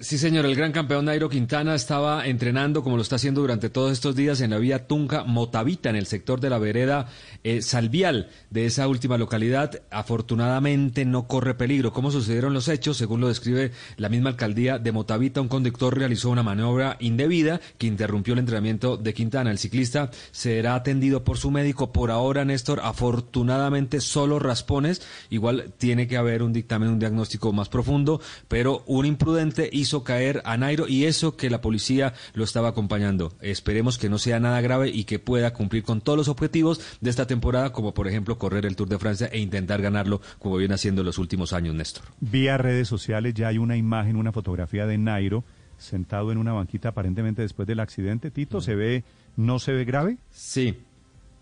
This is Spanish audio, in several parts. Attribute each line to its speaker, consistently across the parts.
Speaker 1: Sí, señor, el gran campeón Nairo Quintana estaba entrenando, como lo está haciendo durante todos estos días, en la vía Tunca Motavita, en el sector de la vereda eh, Salvial de esa última localidad. Afortunadamente no corre peligro. ¿Cómo sucedieron los hechos? Según lo describe la misma alcaldía de Motavita, un conductor realizó una maniobra indebida que interrumpió el entrenamiento de Quintana. El ciclista será atendido por su médico. Por ahora, Néstor, afortunadamente solo raspones. Igual tiene que haber un dictamen, un diagnóstico más profundo, pero un imprudente hizo hizo caer a Nairo y eso que la policía lo estaba acompañando. Esperemos que no sea nada grave y que pueda cumplir con todos los objetivos de esta temporada, como por ejemplo correr el Tour de Francia e intentar ganarlo como viene haciendo en los últimos años, Néstor.
Speaker 2: Vía redes sociales ya hay una imagen, una fotografía de Nairo sentado en una banquita aparentemente después del accidente. Tito, ¿se ve, no se ve grave?
Speaker 1: Sí,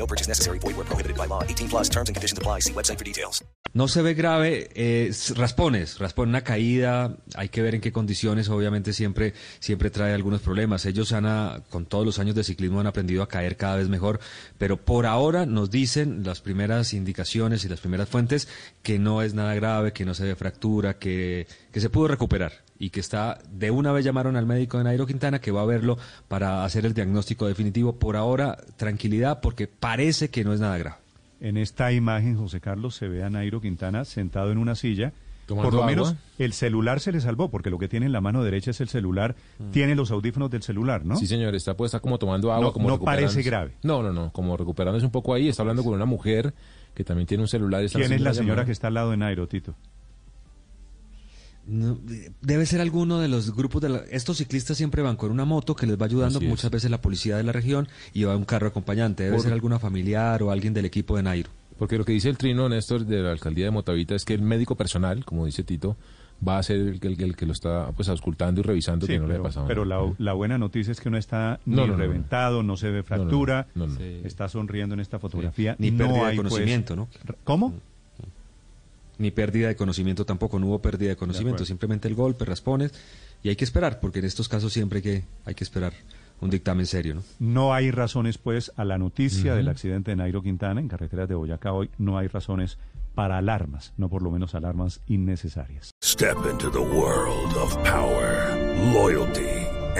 Speaker 3: No purchase necessary. Void were prohibited by law. 18 plus terms and conditions apply. See website for details.
Speaker 1: No se ve grave, eh, raspones, raspón una caída, hay que ver en qué condiciones, obviamente siempre, siempre trae algunos problemas. Ellos han, a- con todos los años de ciclismo han aprendido a caer cada vez mejor, pero por ahora nos dicen las primeras indicaciones y las primeras fuentes que no es nada grave, que no se ve fractura, que, que se pudo recuperar y que está, de una vez llamaron al médico de Nairo Quintana que va a verlo para hacer el diagnóstico definitivo. Por ahora, tranquilidad porque parece que no es nada grave.
Speaker 2: En esta imagen, José Carlos, se ve a Nairo Quintana sentado en una silla.
Speaker 4: Tomando
Speaker 2: Por lo
Speaker 4: agua.
Speaker 2: menos el celular se le salvó, porque lo que tiene en la mano derecha es el celular. Tiene los audífonos del celular, ¿no?
Speaker 4: Mm. Sí, señor, está puesta como tomando agua.
Speaker 2: No-
Speaker 4: como
Speaker 2: no parece grave.
Speaker 4: No, no, no, como recuperándose un poco ahí. Está hablando con una mujer que también tiene un celular. está
Speaker 2: ¿Quién es la señora
Speaker 4: llamada.
Speaker 2: que está al lado de Nairo, Tito?
Speaker 1: No, debe ser alguno de los grupos de la- estos ciclistas siempre van con una moto que les va ayudando
Speaker 4: Así es.
Speaker 1: muchas veces la policía de la región y va un carro acompañante debe
Speaker 4: Por-
Speaker 1: ser alguna familiar o alguien del equipo de Nairo
Speaker 4: Porque lo que dice el trino, Néstor, de la alcaldía de Motavita es que el médico personal, como dice Tito, va a ser el, que- el- el que lo está pues auscultando y revisando
Speaker 2: Sí,
Speaker 4: que no le
Speaker 2: pero,
Speaker 4: haya pasado
Speaker 2: pero
Speaker 4: nada.
Speaker 2: la, la buena noticia es que no está ni
Speaker 4: No, no, no, no.
Speaker 2: reventado, no, se ve fractura,
Speaker 4: no, no.
Speaker 2: está sonriendo en esta fotografía.
Speaker 1: Ni
Speaker 2: no
Speaker 1: pérdida de
Speaker 2: pues,
Speaker 1: conocimiento, ¿no?
Speaker 2: ¿Cómo?
Speaker 1: Ni pérdida de conocimiento tampoco no hubo pérdida de conocimiento simplemente el golpe raspones y hay que esperar porque en estos casos siempre hay que hay que esperar un dictamen serio no
Speaker 2: No hay razones, pues, a la noticia del accidente de Nairo Quintana en carreteras de Boyacá hoy, no hay razones para alarmas, no por lo menos alarmas innecesarias.
Speaker 5: Step into the world of power, loyalty,